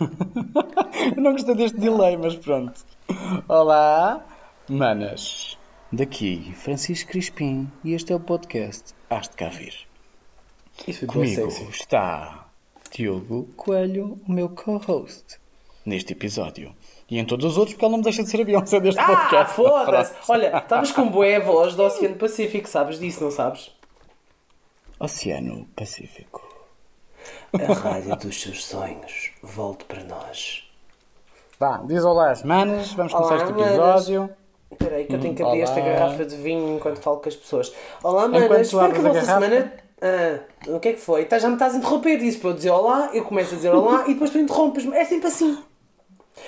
não gostei deste delay, mas pronto. Olá, manas. Daqui, Francisco Crispim, e este é o podcast Hás de Cá Vir. Isso Comigo está Diogo Coelho, o meu co-host, neste episódio. E em todos os outros, porque ele não me deixa de ser a Beyoncé deste Ah, podcast. foda-se! Olha, estavas com boé voz do Oceano Pacífico, sabes disso, não sabes? Oceano Pacífico. A rádio dos seus sonhos, volte para nós. Vá, diz olá às manas, vamos começar Olá, este manas. episódio. Espera aí que eu tenho que abrir Olá. esta garrafa de vinho enquanto falo com as pessoas. Olá, Enquanto manas, tu espero que a vossa garrafa- semana... Ah, o que é que foi? Tá, já me estás a interromper, disse para eu dizer olá, eu começo a dizer olá e depois tu interrompes-me. É sempre assim.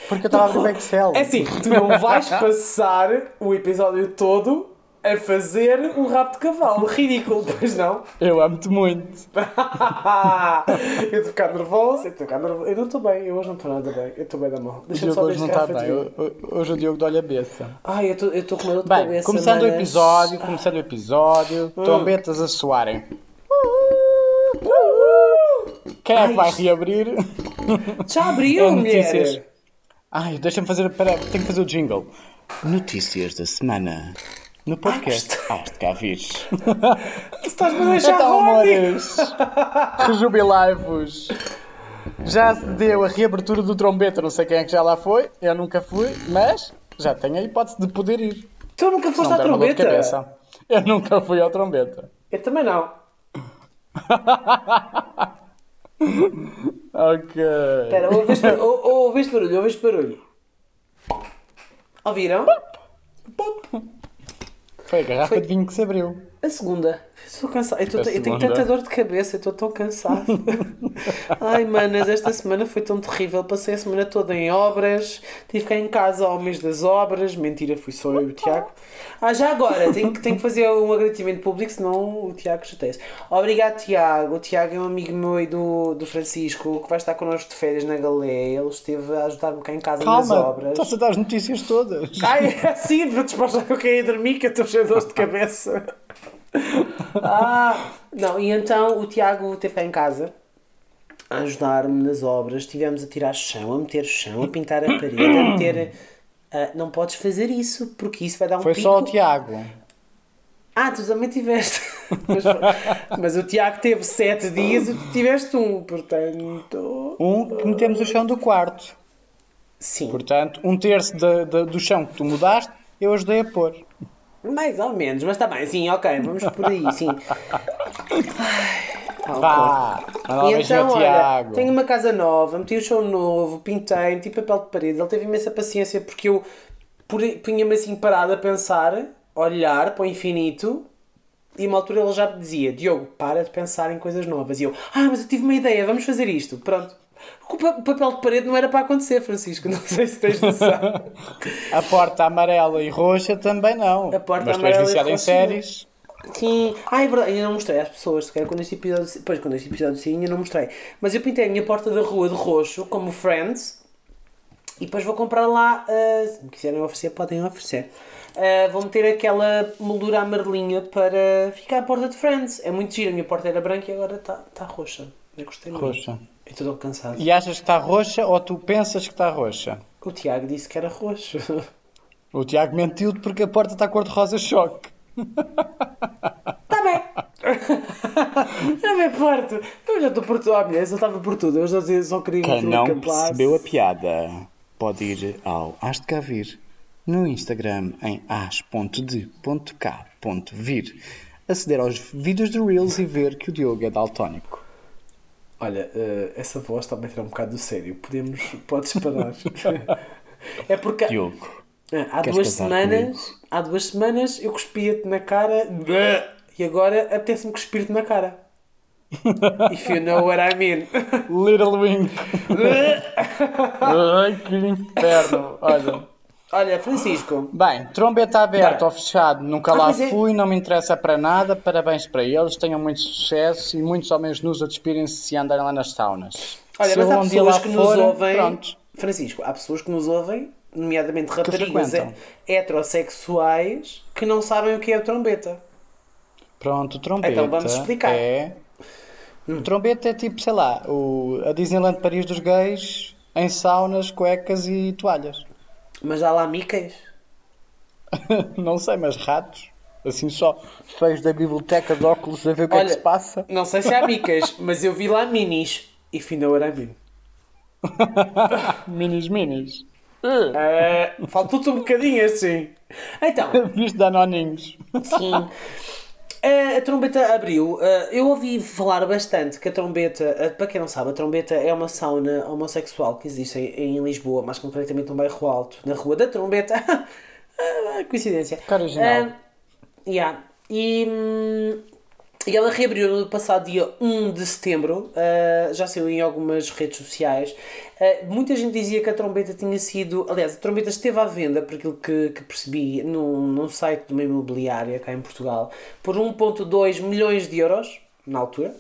Porque eu estava a abrir o Excel. É assim, tu não vais passar o episódio todo a fazer um rabo de cavalo. Ridículo, pois não? Eu amo-te muito. eu estou a ficar nervoso, eu estou a ficar nervoso. Eu não estou bem, eu hoje não estou nada bem. Eu estou bem da mão. O Deixa-me Diogo só hoje não esta está bem. Ho- Hoje o Diogo dá-lhe a beça. Ai, eu estou eu estou com uma dor de Bem, cabeça. começando o manas. episódio, começando o episódio, trombetas a soarem. Quem é que vai Ai, reabrir? Já abriu, É mulher! Ai, deixa-me fazer. Pera, tenho que fazer o jingle. Notícias da semana. No podcast. Ah, de cá vires. Estás-me a deixar Então, amores, rejubilai-vos. Já se deu a reabertura do trombeta, não sei quem é que já lá foi, eu nunca fui, mas já tenho a hipótese de poder ir. Tu nunca foste à trombeta? Eu nunca fui ao trombeta. Eu também não. Ok. Espera, ouve este, ou- ou- ouve este barulho, ouve este barulho. Foi a garrafa Foi- de vinho que se abriu. A segunda. Estou cansado. Eu, A eu tenho tanta dor de cabeça, eu estou tão cansado. Ai, manas, esta semana foi tão terrível. Passei a semana toda em obras, tive cá em casa ao mês das obras. Mentira, fui só eu e o Tiago. Ah, já agora, tenho que, tenho que fazer um agradecimento público, senão o Tiago chateia-se. Obrigado, Tiago. O Tiago é um amigo meu e do, do Francisco que vai estar connosco de férias na Galé. Ele esteve a ajudar-me cá em casa nas Calma, obras. estás a dar as notícias todas. Ai, assim, para despostar que eu queria dormir, que eu estou cheio de dores de cabeça. Ah, não, e então o Tiago esteve cá em casa a ajudar-me nas obras. Estivemos a tirar chão, a meter chão, a pintar a parede, a meter. Ah, não podes fazer isso, porque isso vai dar um Foi pico. só o Tiago. Ah, tu também tiveste. mas, mas o Tiago teve sete dias e tu tiveste um, portanto. Um que metemos o chão do quarto. Sim, Portanto, um terço da- da- do chão que tu mudaste, eu ajudei a pôr. Mais ou menos, mas está bem, sim, ok, vamos por aí, sim. Ai, Vá, um E então, olha, Tiago. tenho uma casa nova, meti o chão novo, pintei, meti papel de parede. Ele teve imensa paciência porque eu punha-me assim parado a pensar, olhar para o infinito. E uma altura ele já me dizia: Diogo, para de pensar em coisas novas. E eu: Ah, mas eu tive uma ideia, vamos fazer isto. Pronto. O pa- o papel de parede não era para acontecer, Francisco. Não sei se tens noção. A porta amarela e roxa também não. A porta Mas tu és amarela viciado em séries. Sim, ah, é verdade, ainda não mostrei às pessoas, se calhar quando este episódio. Pois, quando este episódio sair, ainda não mostrei. Mas eu pintei a minha porta da rua de roxo, como Friends, e depois vou comprar lá. ah, se me quiserem oferecer, podem oferecer. Ah, vou meter aquela moldura amarelinha para ficar a porta de Friends. É muito giro, a minha porta era branca e agora está tá roxa. Eu gostei muito. Roxa. Eu estou cansado. E achas que está roxa ou tu pensas que está roxa? O Tiago disse que era roxo. O Tiago mentiu-te porque a porta está cor-de-rosa choque. Está bem. Não me importa. Eu já estou por tudo. Ah, mulher, eu estava por tudo. Eu já só queria Quem que não percebeu a piada pode ir ao Has de Cá Vir no Instagram em as.de.k.vir aceder aos vídeos de Reels e ver que o Diogo é daltónico. Olha, eh, essa voz está a meter um bocado do sério. Podemos. Podes parar. é porque. Diogo, Há duas semanas, há duas semanas eu cuspia-te na cara e agora apetece-me cuspir-te na cara. If you know what I mean. Little Wink. Ai, que inferno. Olha. Olha, Francisco, Bem, trombeta aberto Bem. ou fechado, nunca Ah, lá é- fui, não me interessa para nada. Parabéns para eles, tenham muito sucesso e muitos homens nus a despirem-se se andarem lá nas saunas. olha, Se mas há um pessoas que nos ouvem. Pronto. Francisco, há pessoas que nos ouvem, nomeadamente raparigas frequentam. heterossexuais, que não sabem o que é o trombeta. Pronto, o trombeta. Então vamos explicar. É... O trombeta é tipo, sei lá, o... a Disneyland Paris dos gays em saunas, cuecas e toalhas. Mas há lá micas? não sei, mas ratos. Assim só feios da biblioteca de óculos a ver o que é que se passa. Não sei se há micas, mas eu vi lá minis. E fim da hora mini. Minis, minis. Uh, Faltou-te um bocadinho assim. Então, Visto de anoninhos. sim. A trombeta abriu. Eu ouvi falar bastante que a trombeta, para quem não sabe, a trombeta é uma sauna homossexual que existe em, em Lisboa, mais concretamente no bairro Alto, na Rua da Trombeta. Ah, coincidência. Que original. Uh, yeah. E, hum, e ela reabriu no passado dia 1 de setembro, uh, já saiu em algumas redes sociais. Uh, muita gente dizia que a trombeta tinha sido. Aliás, a trombeta esteve à venda, por aquilo que, que percebi, num, num site de uma imobiliária cá em Portugal, por 1,2 milhões de euros, na altura.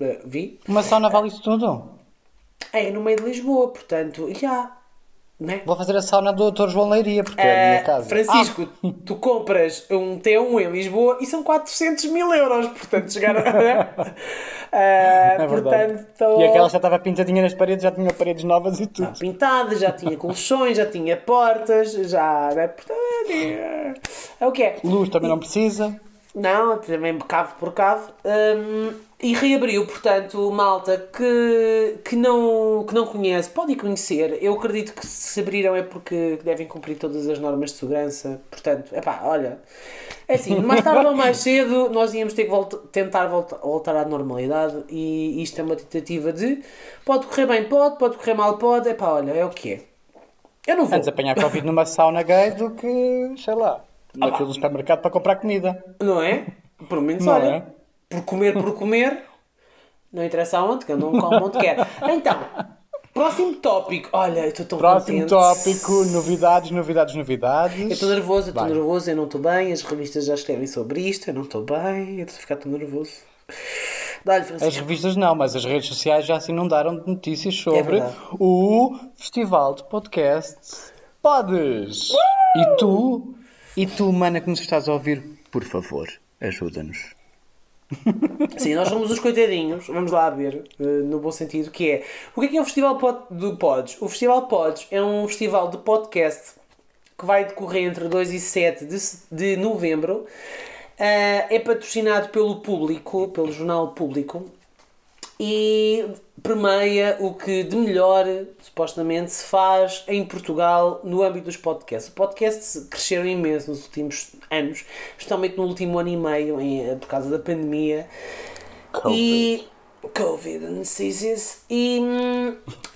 Uh, vi. Uma sauna vale isso tudo? É no meio de Lisboa, portanto, já. Né? Vou fazer a sauna do Dr. João Leiria, porque é a minha Uh, casa. Francisco, tu compras um T1 em Lisboa e são 400 mil euros, portanto chegar a... Uh, É verdade. portanto, E aquela já estava pintadinha nas paredes, já tinha paredes novas e tudo. pintada, já tinha colchões, já tinha portas, já. Né? Portanto, é, é o que é. Luz também não precisa. Não, também cavo por cavo. Hum, e reabriu, portanto, malta que, que, não, que não conhece, pode ir conhecer. Eu acredito que se abriram é porque devem cumprir todas as normas de segurança. Portanto, é pá, olha. É assim, mais tarde ou mais cedo nós íamos ter que volta, tentar volta, voltar à normalidade e isto é uma tentativa de pode correr bem, pode, pode correr mal, pode. É pá, olha, é o que é. Eu não vou. Antes apanhar Covid numa sauna gay do que, sei lá, naquele do supermercado para comprar comida. Não é? Por menos, Não olha, é? Por comer, por comer, não interessa aonde, que eu não como onde quer. Então, próximo tópico. Olha, eu estou tão Próximo contente. tópico, novidades, novidades, novidades. Eu estou nervoso, eu estou nervoso, eu não estou bem, as revistas já escrevem sobre isto, eu não estou bem, eu estou a ficar tão nervoso. As revistas não, mas as redes sociais já se inundaram de notícias sobre É o Festival de Podcasts Podes. E tu, e tu, mana que nos estás a ouvir, por favor, ajuda-nos. Sim, nós somos os coitadinhos, vamos lá ver, eh, no bom sentido, que é... O que é que é o Festival do Pods? O Festival Pods é um festival de podcast que vai decorrer entre 2 e 7 de, de novembro. Ah, é patrocinado pelo público, pelo jornal Público, e permeia o que de melhor, supostamente, se faz em Portugal no âmbito dos podcasts. Os podcasts cresceram imenso nos últimos anos, especialmente no último ano e meio, em- por causa da pandemia. E. Covid and diseases. E,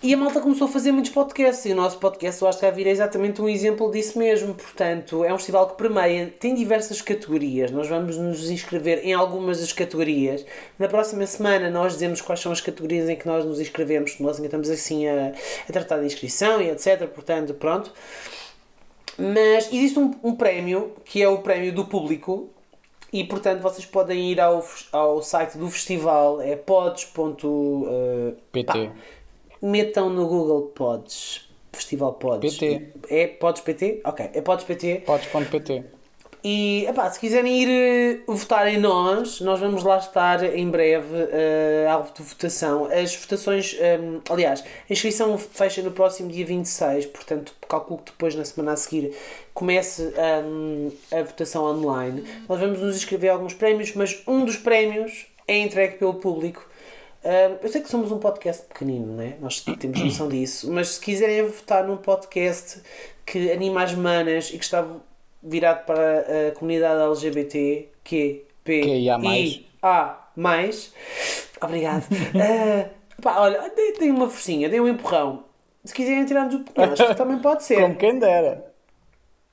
e a malta começou a fazer muitos podcasts. E o nosso podcast, eu acho que vai vir exatamente um exemplo disso mesmo. Portanto, é um festival que permeia, tem diversas categorias. Nós vamos nos inscrever em algumas das categorias. Na próxima semana, nós dizemos quais são as categorias em que nós nos inscrevemos. Nós ainda estamos assim a, a tratar de inscrição e etc. Portanto, pronto. Mas existe um, um prémio que é o prémio do público e portanto vocês podem ir ao, ao site do festival, é pods. eh, pá, metam no Google Pods, Festival Pods. PT. É Pods PT? Ok, é Pods PT. Podes.pt. E epá, se quiserem ir eh, votar em nós, nós vamos lá estar em breve eh, alvo de votação. As votações, ehm, aliás, a inscrição fecha no próximo dia 26, portanto, calculo que depois, na semana a seguir, comece ehm, a votação online. Nós vamos nos inscrever a alguns prémios, mas um dos prémios é entregue pelo público. Eu sei que somos um podcast pequenino, né? nós temos noção disso, mas se quiserem votar num podcast que anima as manas e que está virado para a comunidade LGBT, Q, P. I, A, mais. Obrigado. Ah, pá, olha, dei, dei uma forcinha, dei um empurrão. Se quiserem tirar-nos o que também pode ser. Como quem dera.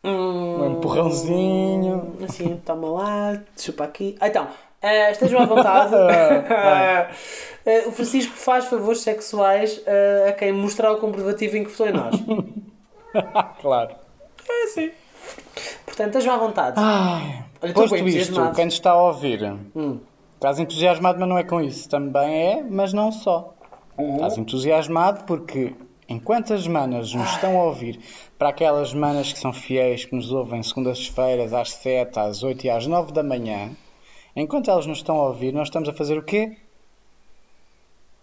Hum, Um empurrãozinho. Assim, toma lá, chupa aqui. Ah, então, ah, estejam à vontade. Ah, o Francisco faz favores sexuais a quem mostrar o comprovativo em que votou em nós. Claro. É assim. Portanto, estejam à vontade. Ai, Olha, posto isto, quem nos está a ouvir, Hum. estás entusiasmado, mas não é com isso. Também é, mas não só. Uhum. Estás entusiasmado porque, enquanto as manas nos estão a ouvir, para aquelas manas que são fiéis, que nos ouvem segundas-feiras às 7, às 8 e às 9 da manhã, enquanto elas nos estão a ouvir, nós estamos a fazer o quê?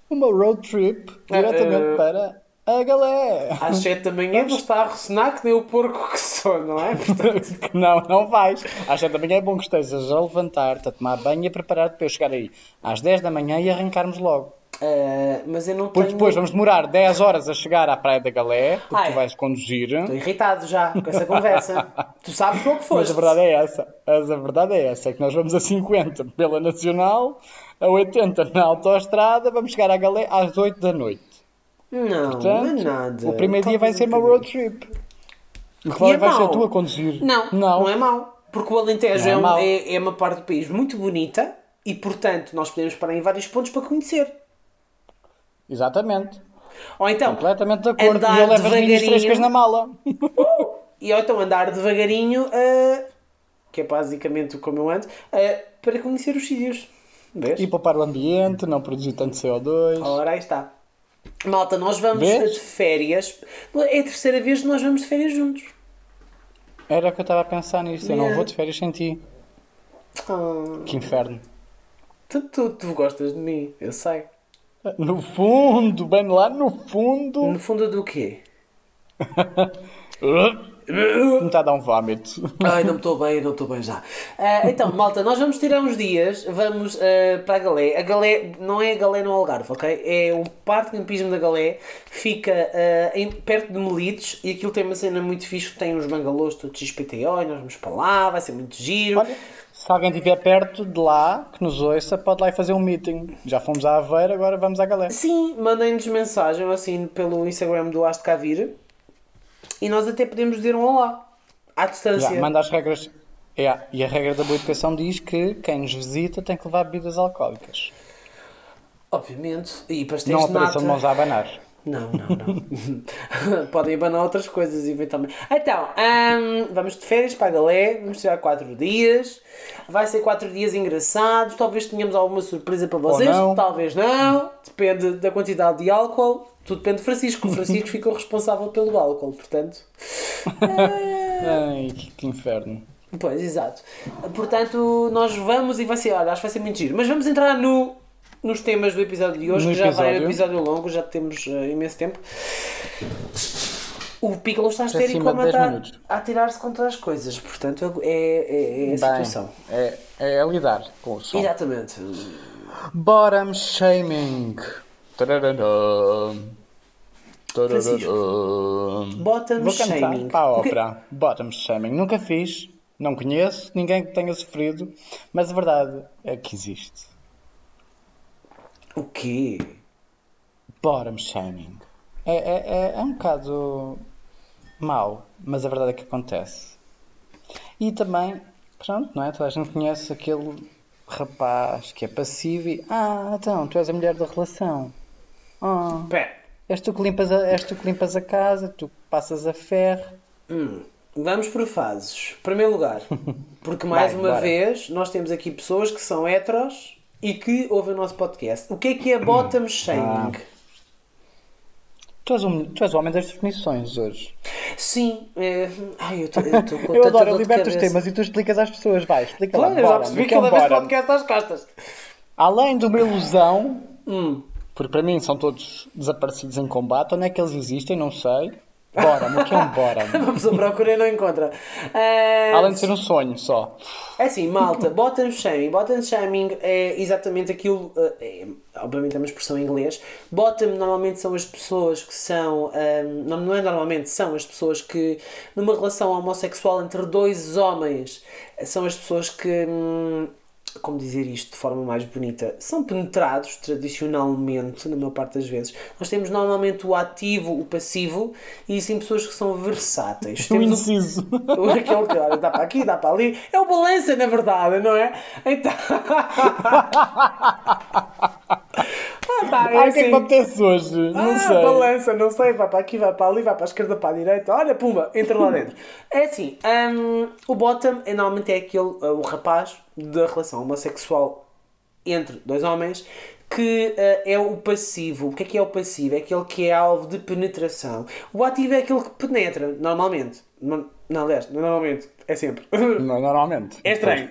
Uma road trip Ah, diretamente eh, para a galé. Às 7 da manhã vou estar a ressonar que nem o porco que sou, não é? Portanto, Não, não vais. Às 7 da manhã é bom que estejas a levantar-te, a tomar banho e a preparar-te para eu chegar aí às 10 da manhã e arrancarmos logo. eh, mas eu não Porque tenho... depois vamos demorar 10 horas a chegar à Praia da Galé, porque Ai. tu vais conduzir. Estou irritado já com essa conversa. tu sabes qual que Mas foste. a verdade é essa. Mas a verdade é essa, é que nós vamos a 50 pela Nacional, a 80 na autoestrada, vamos chegar à Galé às 8 da noite. Não, Portanto, não é nada. o primeiro dia vai ser um uma road trip. E é vai ser mau. tu a conduzir. Não, não, é mau. Porque o Alentejo Não é é, um- mau. é- é uma parte do país muito bonita e, portanto, nós podemos parar em vários pontos para conhecer. Exatamente. Ou então, Completamente de acordo. andar e eu levo as minhas na mala. e ou então andar devagarinho, eh, que é basicamente como eu ando, eh, para conhecer os sítios. Vês? E poupar o ambiente, não produzir tanto CO2. Ora, aí está. Malta, nós vamos Vês? de férias. É a terceira vez que nós vamos de férias juntos. Era o que eu estava a pensar nisso. Eu não Yeah. vou de férias sem ti. Ah, Que inferno. tu, tu, tu gostas de mim, eu sei. No fundo, bem lá no fundo. No fundo do quê? Está a dar um vómito. Ai, não estou bem, não estou bem já. Ah, então, malta, nós vamos tirar uns dias, vamos ah, para a Galé. A Galé não é a Galé no Algarve, ok? É um parque de campismo da Galé, fica ah, em- perto de Melides e aquilo tem uma cena muito fixe, tem uns bangalôs todos XPTO e nós vamos para lá, vai ser muito giro. Olha, se alguém estiver perto de lá, que nos ouça, pode lá ir fazer um meeting. Já fomos à Aveira, agora vamos à Galé. Sim, mandem-nos mensagem assim pelo Instagram do Aste Cavir e nós até podemos dizer um olá à distância. Já, manda as regras. É, e a regra da boa educação diz que quem nos visita tem que levar bebidas alcoólicas. Obviamente. E pastéis Não de apareçam de nata. mãos a abanar. Não, não, não. Podem abanar outras coisas eventualmente. Então, hum, vamos de férias para a Galé, vamos tirar 4 dias. Vai ser 4 dias engraçados. Talvez tenhamos alguma surpresa para vocês, não. talvez não. Depende da quantidade de álcool. Tudo depende de Francisco. O Francisco ficou responsável pelo álcool, portanto. Ai, que, que inferno. Pois, exato. Portanto, nós vamos e vai ser, olha, acho que vai ser muito giro. Mas vamos entrar no, nos temas do episódio de hoje, No que já vai um episódio. longo, já temos eh, imenso tempo. O Piccolo está histérico a de 10 matar, a tirar-se contra as coisas. Portanto, é, é, é a situação. Bem, é, é lidar com o som. Exatamente. Bottom shaming. Tararara. Tararara. Bottom Vou shaming. para a ópera. Bottom shaming. Nunca fiz, não conheço, ninguém que tenha sofrido, mas a verdade é que existe. O quê? Bottom shaming. É, é, é, é um bocado mau, mas a verdade é que acontece. E também, pronto, não é? Toda a gente conhece aquele rapaz que é passivo e. Ah, então, tu és a mulher da relação. Ah, Pera. és tu que limpas a, és tu que limpas a casa, tu que passas a ferro. Hum, vamos por fases. Primeiro lugar, porque mais Vai, uma bora. vez nós temos aqui pessoas que são heteros e que ouvem o nosso podcast. O que é que é bottom shaming? Tu és, um, tu és o homem das definições hoje. Sim, é... ai, eu estou com Eu adoro, eu liberto os temas e tu explicas às pessoas. Vai, explica lá. Claro, eu já percebi que ele leva este podcast às costas. Além de uma ilusão, Hum. porque para mim são todos desaparecidos em combate, onde é que eles existem, não sei. Bora, o que é um bora? Vamos a procurar e não encontra. Ah, Além de ser um sonho só. É assim, malta, bottom shaming. Bottom shaming é exatamente aquilo. uh, É, obviamente é uma expressão em inglês. Bottom normalmente são as pessoas que são. um, não, não é normalmente, são as pessoas que, numa relação homossexual entre dois homens, são as pessoas que. hum, como dizer isto de forma mais bonita, são penetrados tradicionalmente, na maior parte das vezes. Nós temos normalmente o ativo, o passivo, e sim pessoas que são versáteis. O Temos o inciso. Aquele que olha, dá para aqui, dá para ali. É o balança, na verdade, não é? Então. pá, é Ai, o que é que assim. hoje? Não Ah, sei. balança, não sei, vai para aqui, vai para ali, vai para a esquerda, para a direita, olha, pumba, entra lá dentro. É assim, hum, o bottom é, normalmente é aquele, uh, o rapaz da relação homossexual entre dois homens que uh, é o passivo. O que é que é o passivo? É aquele que é alvo de penetração. O ativo é aquele que penetra, normalmente. Não, não aliás, não normalmente, é sempre. Não, normalmente. É estranho.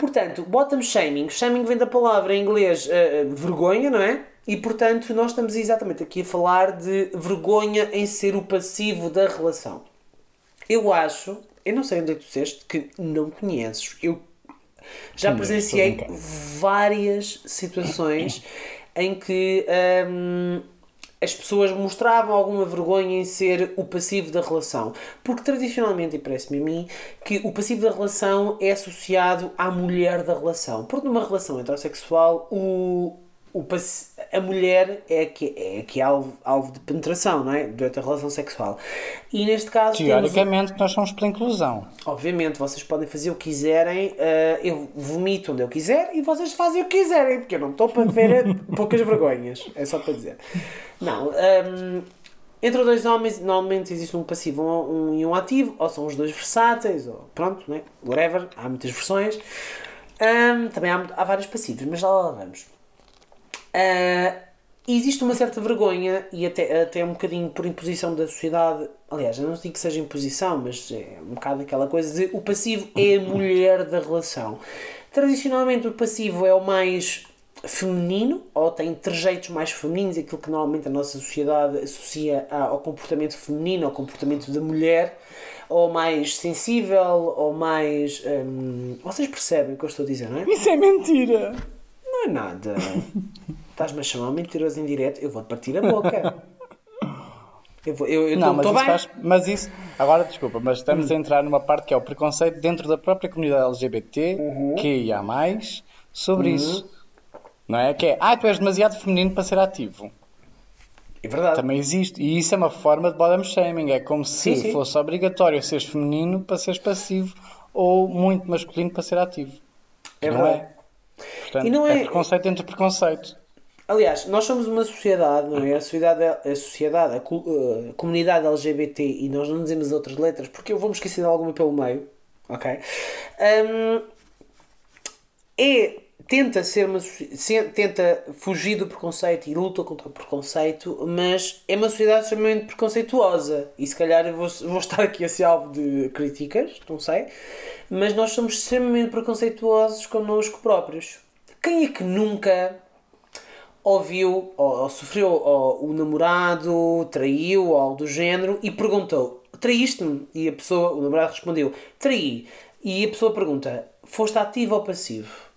Portanto, bottom shaming. Shaming vem da palavra em inglês eh, vergonha, não é? E portanto, nós estamos exatamente aqui a falar de vergonha em ser o passivo da relação. Eu acho, eu não sei onde é que tu disseste, que não conheces. Eu já presenciei várias situações em que hum, as pessoas mostravam alguma vergonha em ser o passivo da relação. Porque tradicionalmente, e parece-me a mim, que o passivo da relação é associado à mulher da relação. Porque numa relação heterossexual, o, o a mulher é que é, que é alvo, alvo de penetração, não é? Durante a relação sexual. E neste caso temos... Teoricamente, nós somos pela inclusão. Obviamente, vocês podem fazer o que quiserem, eh, eu vomito onde eu quiser e vocês fazem o que quiserem, porque eu não estou para ver poucas vergonhas, é só para dizer. Não, ehm, entre dois homens, normalmente existe um passivo um, um e um ativo, ou são os dois versáteis, ou pronto, né? whatever, há muitas versões. Ehm, também há, há vários passivos, mas já lá vamos. Ah, existe uma certa vergonha e até, até um bocadinho por imposição da sociedade. Aliás, eu não digo que seja imposição, mas é um bocado aquela coisa de o passivo é a mulher da relação. Tradicionalmente, o passivo é o mais feminino ou tem trejeitos mais femininos, aquilo que normalmente a nossa sociedade associa ao comportamento feminino, ao comportamento da mulher, ou mais sensível, ou mais. hum, vocês percebem o que eu estou a dizer, não é? Isso é mentira! Não é nada. Estás-me a chamar mentiroso em direto, eu vou-te partir a boca. Eu vou, eu, eu Não, mas bem. isso, faz, mas isso, agora desculpa, mas estamos a entrar numa parte que é o preconceito dentro da própria comunidade LGBT, Uhum. que há mais, sobre isso. Não é? Que é, ah, tu és demasiado feminino para ser ativo. É verdade. Também existe. E isso é uma forma de bottom shaming. É como se Sim, sim. fosse obrigatório seres feminino para seres passivo ou muito masculino para ser ativo. É não verdade. é? Portanto, E não é... é- preconceito entre preconceito. Aliás, nós somos uma sociedade, não é? A sociedade, a, sociedade, a, a comunidade LGBT, e nós não dizemos outras letras porque eu vou-me esquecer de alguma pelo meio, ok? Hum, é, tenta ser uma, tenta fugir do preconceito e luta contra o preconceito, mas é uma sociedade extremamente preconceituosa. E se calhar vou, vou estar aqui a ser alvo de críticas, não sei, mas nós somos extremamente preconceituosos connosco próprios. Quem é que nunca ouviu ou, ou sofreu ou o namorado traiu ou algo do género e perguntou traíste-me? E a pessoa, o namorado respondeu traí. E a pessoa pergunta foste ativo ou passivo?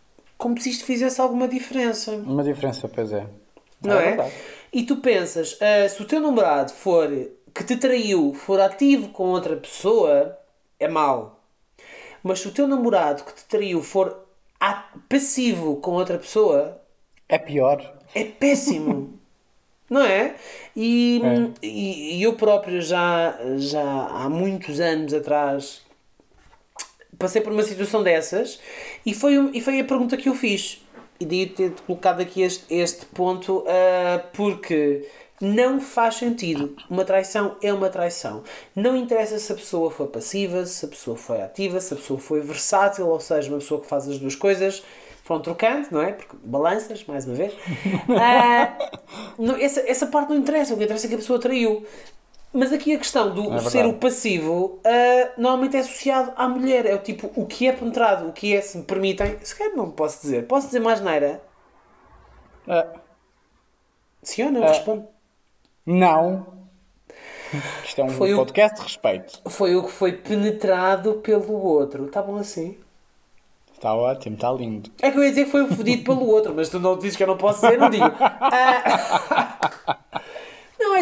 Como se isto fizesse alguma diferença. Uma diferença, pois é. Não é? verdade. E tu pensas, ah, se o teu namorado for que te traiu, for ativo com outra pessoa, é mau. Mas se o teu namorado que te traiu for passivo com outra pessoa, É pior. é péssimo. Não é? E, e, e eu próprio já, já há muitos anos atrás passei por uma situação dessas e foi, e foi a pergunta que eu fiz. E daí ter colocado aqui este, este ponto ah, porque não faz sentido. Uma traição é uma traição. Não interessa se a pessoa foi passiva, se a pessoa foi ativa, se a pessoa foi versátil, ou seja, uma pessoa que faz as duas coisas. Foram trocando, não é? Porque balanças, mais uma vez. Ah, não, essa, essa parte não interessa. O que interessa é que a pessoa traiu. Mas aqui a questão do É ser o passivo ah, normalmente é associado à mulher. É o tipo, o que é penetrado, o que é, se me permitem. Se calhar não posso dizer. Posso dizer mais neira? Ah, Sim ou não? Ah. Responde. não. Isto é um Foi o- podcast de respeito. Foi o que foi penetrado pelo outro. Está bom assim? Está ótimo, está lindo. É que eu ia dizer que foi fodido pelo outro, mas tu não dizes que eu não posso dizer, não digo. Ah, é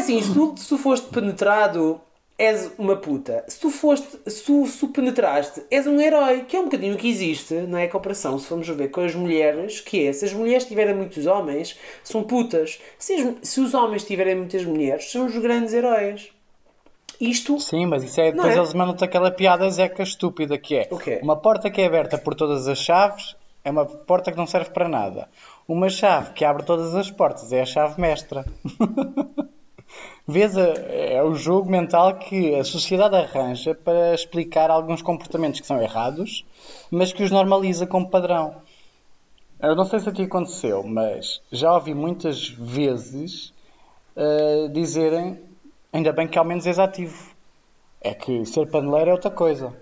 assim, se tu, se tu foste penetrado, és uma puta. Se tu foste, se se penetraste, és um herói, que é um bocadinho o que existe, não é? A comparação, se formos ver com as mulheres, que é, se as mulheres tiverem muitos homens, são putas. Se, as- se os homens tiverem muitas mulheres, são os grandes heróis. Isto Sim, mas isso é. Depois é? eles mandam-te aquela piada zeca estúpida que é. O quê? Uma porta que é aberta por todas as chaves é uma porta que não serve para nada. Uma chave que abre todas as portas é a chave mestra. Vês, é o jogo mental que a sociedade arranja para explicar alguns comportamentos que são errados, mas que os normaliza como padrão. Eu não sei se a ti aconteceu, mas já ouvi muitas vezes uh, dizerem ainda bem que ao menos és ativo. É que ser paneleiro é outra coisa.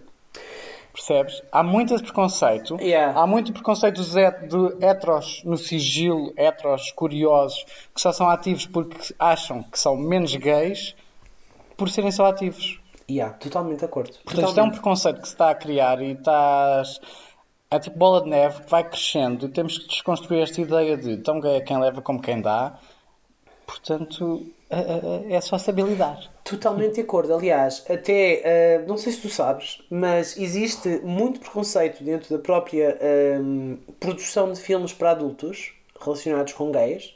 Percebes? Há muito esse preconceito. Yeah. Há muito preconceito de heteros no sigilo, heteros curiosos, que só são ativos porque acham que são menos gays por serem só ativos. Yeah, totalmente de acordo. Portanto, isto é um Totalmente. preconceito que se está a criar e estás. É tipo bola de neve que vai crescendo e temos que desconstruir esta ideia de tão gay é quem leva como quem dá. Portanto, é, é- é só saber lidar. Totalmente de acordo. Aliás, até, eh, não sei se tu sabes, mas existe muito preconceito dentro da própria produção de filmes para adultos relacionados com gays.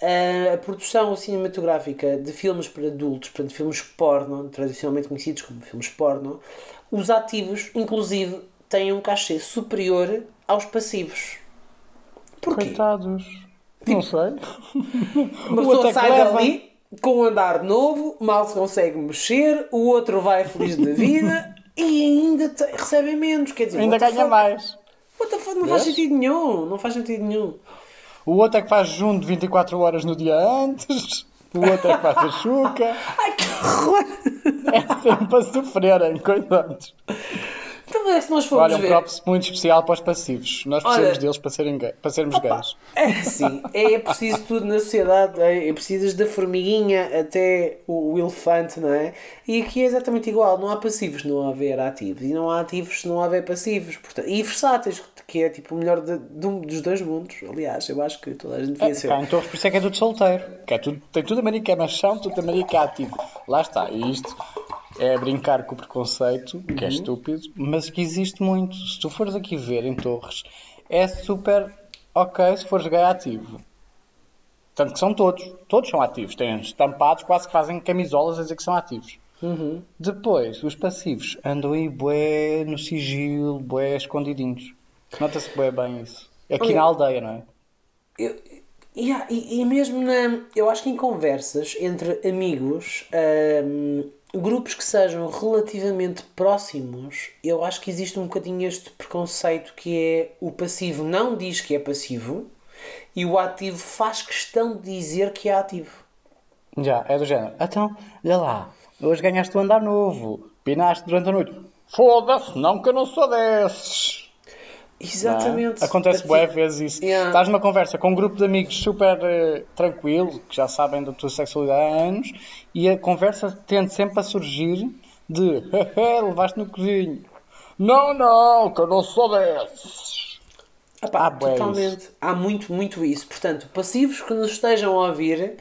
Eh, a produção cinematográfica de filmes para adultos, portanto, filmes porno, tradicionalmente conhecidos como filmes porno, os ativos, inclusive, têm um cachê superior aos passivos. Porquê? Coitados. Não sei. Uma pessoa é sai dali com um andar novo, mal se consegue mexer, o outro vai feliz da vida e ainda te- recebe menos. Quer dizer, Ainda ganha fuck? mais. What the fuck? Não faz Vês? sentido nenhum. Não faz sentido nenhum. O outro é que faz junto 24 horas no dia antes. O outro é que faz a chuca. Ai que horror! É sempre para sofrerem, coitados. Então, é, se nós formos Olha, um ver. props muito especial para os passivos. Nós Olha- precisamos deles para, serem para sermos gays. É assim, é preciso tudo na sociedade, é, é precisas da formiguinha até o, o elefante, não é? E aqui é exatamente igual, não há passivos, não haver ativos, e não há ativos se não haver passivos, portanto, e versáteis, que é tipo o melhor de- de um- dos dois mundos, aliás, eu acho que toda a gente devia É, ser. cá Torres, por isso é que é tudo solteiro. Que é tudo, tem tudo a mania que é machão, tudo a mania que é ativo. Lá está. E isto é brincar com o preconceito, que é Uhum. estúpido, mas que existe muito. Se tu fores aqui ver em Torres, é super ok se fores gay ativo. Tanto que são todos. Todos são ativos. Têm estampados, quase que fazem camisolas a dizer que são ativos. Uhum. Depois, os passivos andam aí bué no sigilo, bué escondidinhos. Nota-se bué bem isso. Aqui Olha- na aldeia, não é? Eu- e, e mesmo na. Eu acho que em conversas entre amigos, hum, grupos que sejam relativamente próximos, eu acho que existe um bocadinho este preconceito que é o passivo não diz que é passivo e o ativo faz questão de dizer que é ativo. Já, é do género. Então, olha lá, hoje ganhaste um andar novo, pinaste durante a noite. Foda-se, não que eu não sou desses. Exatamente. Não? Acontece bué vezes isso. Yeah. Estás numa conversa com um grupo de amigos super eh, tranquilo, que já sabem da tua sexualidade há anos, e a conversa tende sempre a surgir de levaste no cozinho. Não, não, que eu não sou desses. Epá, Ah, totalmente. Há muito, muito isso. Portanto, passivos que nos estejam a ouvir,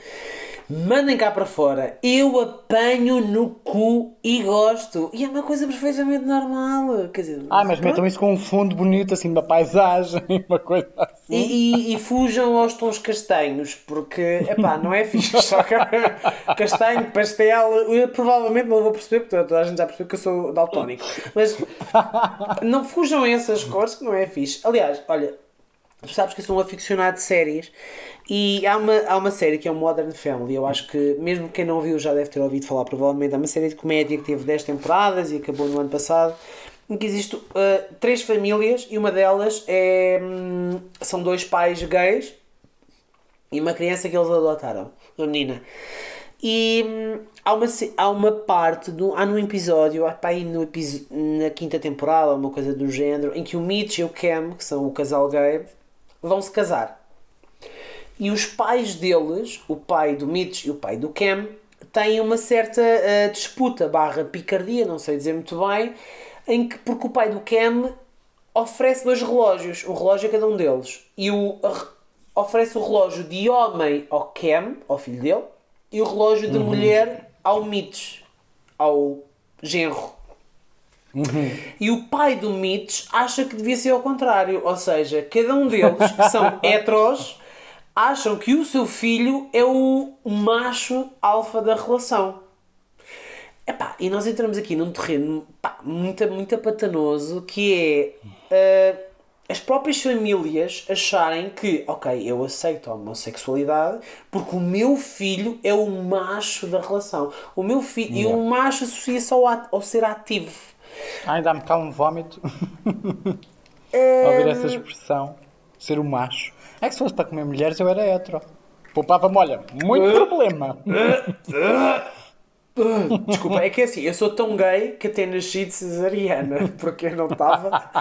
mandem cá para fora. Eu apanho no cu e gosto. E é uma coisa perfeitamente normal. Quer dizer, Ah, mas metam isso com um fundo bonito, assim, uma paisagem, uma coisa assim. E, e- e fujam aos tons castanhos, porque, epá, não é fixe. Só que castanho, pastel, eu provavelmente não vou perceber, porque toda a gente já percebeu que eu sou daltónico. Mas não fujam a essas cores que não é fixe. Aliás, olha, tu sabes que eu sou um aficionado de séries e há uma, há uma série que é o Modern Family. Eu acho que, mesmo quem não viu, já deve ter ouvido falar, provavelmente. É uma série de comédia que teve 10 temporadas e acabou no ano passado. Em que existem uh, três famílias e uma delas é, hum, são dois pais gays e uma criança que eles adotaram, uma menina. E hum, há, uma, há uma parte, do, há num episódio, há pá, aí no na quinta temporada, uma coisa do género, em que o Mitch e o Cam, que são o casal gay, vão se casar. E os pais deles, o pai do Mitch e o pai do Cam, têm uma certa ah, disputa barra picardia, não sei dizer muito bem, em que, porque o pai do Cam oferece dois relógios, um relógio a cada um deles. E o, oferece o relógio de homem ao Cam, ao filho dele, e o relógio de mulher ao Mitch, ao genro. E o pai do Mitch acha que devia ser ao contrário, ou seja, cada um deles, que são heteros, acham que o seu filho é o macho alfa da relação. Epá, e nós entramos aqui num terreno pá, muito, muito patanoso que é ah, as próprias famílias acharem que, ok, eu aceito a homossexualidade porque o meu filho é o macho da relação. O meu filho, e o macho associa-se ao, ao ser ativo. Ai, dá-me cá um vómito. É, Ouvir essa expressão. Ser o macho. É que se fosse para comer mulheres eu era hetero. Poupava-me, olha, muito problema. Uh, desculpa, é que é assim, eu sou tão gay que até nasci de cesariana, porque eu não estava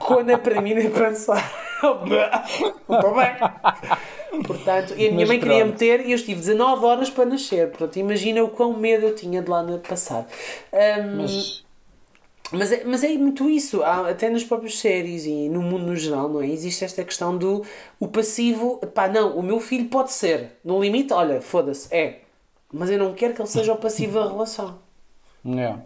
quando é para mim nem pensar. Não estou bem. Portanto, e a minha Mas mãe queria meter e eu estive 19 horas para nascer. Portanto, imagina o quão medo eu tinha de lá passar. Um, Mas mas é, mas é muito isso, Há- até nas próprias séries e no mundo no geral, não é? Existe esta questão do o passivo, pá, não, o meu filho pode ser, no limite, olha, foda-se, é, mas eu não quero que ele seja o passivo da relação. é.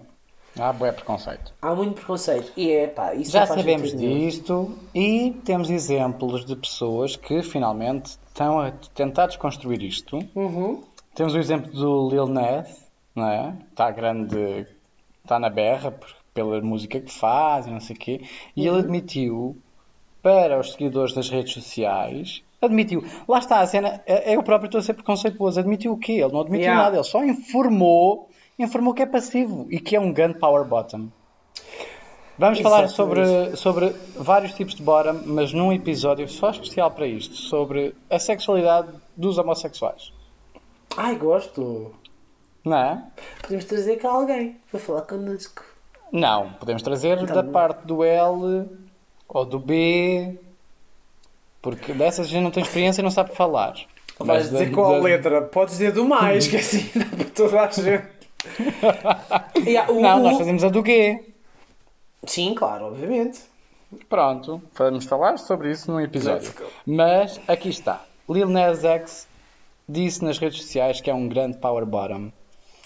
há bué preconceito. Há muito preconceito e é, pá, isso Já não sabemos disto e temos exemplos de pessoas que finalmente estão a tentar desconstruir isto. Uhum. Temos o exemplo do Lil Nas, não é? Está grande, está na berra por- pela música que faz e não sei o quê. E Uhum. ele admitiu para os seguidores das redes sociais, admitiu, lá está a cena, é é eu próprio estou a ser preconceituoso, admitiu o quê? Ele não admitiu Yeah. nada, ele só informou, informou que é passivo e que é um gun power bottom. Vamos falar sobre, Exatamente. sobre vários tipos de bottom, mas num episódio só especial para isto, sobre a sexualidade dos homossexuais. Ai, gosto. Não é? Podemos trazer cá alguém para falar connosco. Não, podemos trazer Então- da parte do L ou do B, porque dessas a gente não tem experiência e não sabe falar. Vais dizer da- qual da- letra? Podes dizer do mais, que assim dá para toda a gente. Yeah, o- Não, o- nós fazemos a do G. Sim, claro, obviamente. Pronto, vamos falar sobre isso num episódio. Mas aqui está. Lil Nas X disse nas redes sociais que é um grande power bottom.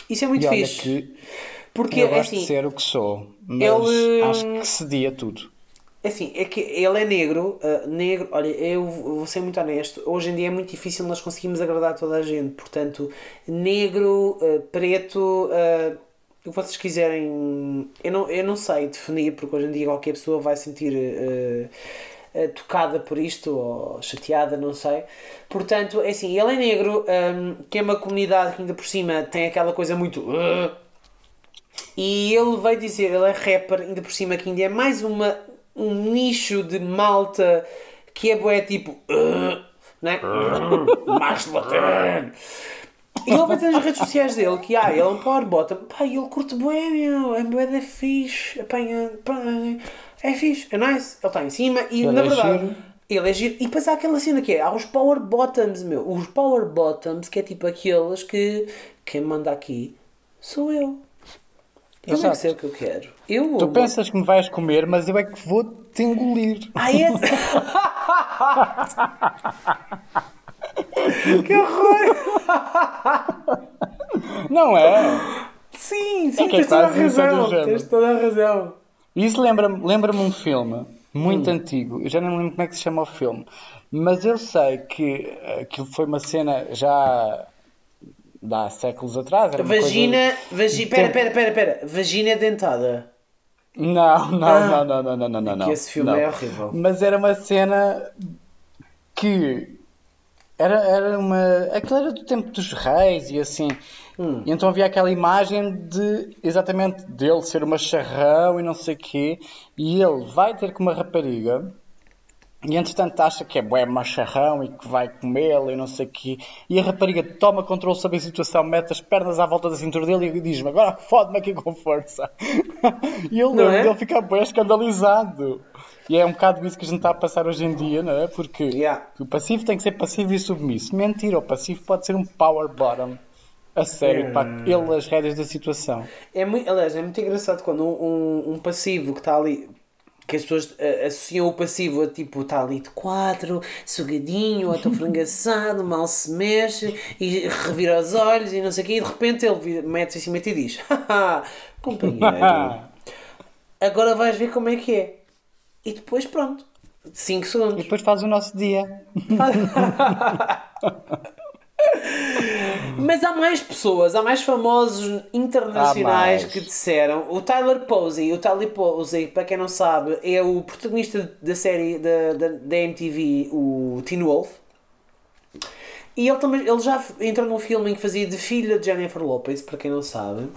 Isso é muito e olha fixe. Que Porque eu é gosto assim, de ser o que sou, mas ele- acho que cedia tudo. é assim, é que ele é negro, ah, negro, olha, eu vou ser muito honesto, hoje em dia é muito difícil nós conseguirmos agradar toda a gente, portanto, negro, ah, preto, ah, o que vocês quiserem, eu não, eu não sei definir, porque hoje em dia qualquer pessoa vai sentir tocada por isto, ou chateada, não sei. Portanto, é assim, ele é negro, ah, que é uma comunidade que ainda por cima tem aquela coisa muito... ah, E ele veio dizer, ele é rapper, ainda por cima, que ainda é mais uma, um nicho de malta que é bué tipo. "Uh", né? mais latino. E ele vai dizer nas redes sociais dele que ah, ele é um power bottom. Pá, ele curte bué, meu. É bué da fixe. Apanha. pá, É fixe, é nice. Ele está em cima e Ele na é verdade. giro. Ele é giro. E depois há aquela cena que é, há os power bottoms, meu. Os power bottoms, que é tipo aqueles que quem manda aqui sou eu. Eu é que Exato. sei o que eu quero. Eu Tu pensas que me vais comer, mas eu é que vou te engolir. Ah, esse... que horror! Não é? Sim, sim, É é tens toda é do razão. Tens toda a razão. Isso lembra-me lembra um filme muito Hum. antigo. Eu já não me lembro como é que se chama o filme. Mas eu sei que aquilo foi uma cena já de há séculos atrás. Era uma Vagina. coisa- Vagi... Pera, pera, pera, pera. Vagina dentada. Não, não, Ah, não, não, não, não, não, não. esse filme não. é horrível. Mas era uma cena que era, era uma. Aquilo era do tempo dos reis e assim. Hum. E então havia aquela imagem de exatamente dele ser uma charrão e não sei o quê. E ele vai ter com uma rapariga. E entretanto acha que é bué macharrão e que vai comê-la e não sei o quê. E a rapariga toma controle sobre a situação, mete as pernas à volta da cintura dele e diz-me agora fode-me aqui com força. e ele, Não é? ele fica bué escandalizado. E é um bocado isso que a gente está a passar hoje em dia, não é? Porque Yeah. o passivo tem que ser passivo e submisso. Mentira, o passivo pode ser um power bottom. A sério, para ele as rédeas da situação. É muito, aliás, é muito engraçado quando um, um, um passivo que está ali. Que as pessoas eh, associam o passivo a tipo, está ali de quatro, sugadinho, ou tão frangaçado, mal se mexe e revira os olhos e não sei o quê, e de repente ele mete-se em cima e diz: Haha, companheiro, agora vais ver como é que é. E depois, pronto, 5 E segundos. depois faz o nosso dia. Mas há mais pessoas, há mais famosos internacionais mais. que disseram. O Tyler Posey, o Tyler Posey, para quem não sabe, é o protagonista da série da, da, da MTV, o Teen Wolf. E ele também ele já entrou num filme em que fazia de filha de Jennifer Lopez, para quem não sabe.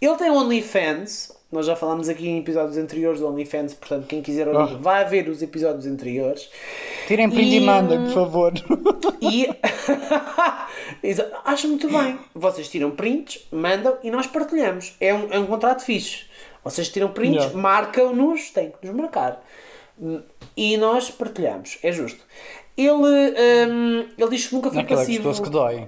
Ele tem OnlyFans, Nós já falámos aqui em episódios anteriores do OnlyFans, portanto, quem quiser ouvir, vai ver os episódios anteriores. Tirem print e, E, mandem, por favor. E acho muito bem. Vocês tiram prints, mandam e nós partilhamos. É um, é um contrato fixe. Vocês tiram prints, Yeah. marcam-nos, têm que nos marcar. E nós partilhamos. É justo. Ele, hum, ele diz que nunca foi Naquele é passivo. que dói.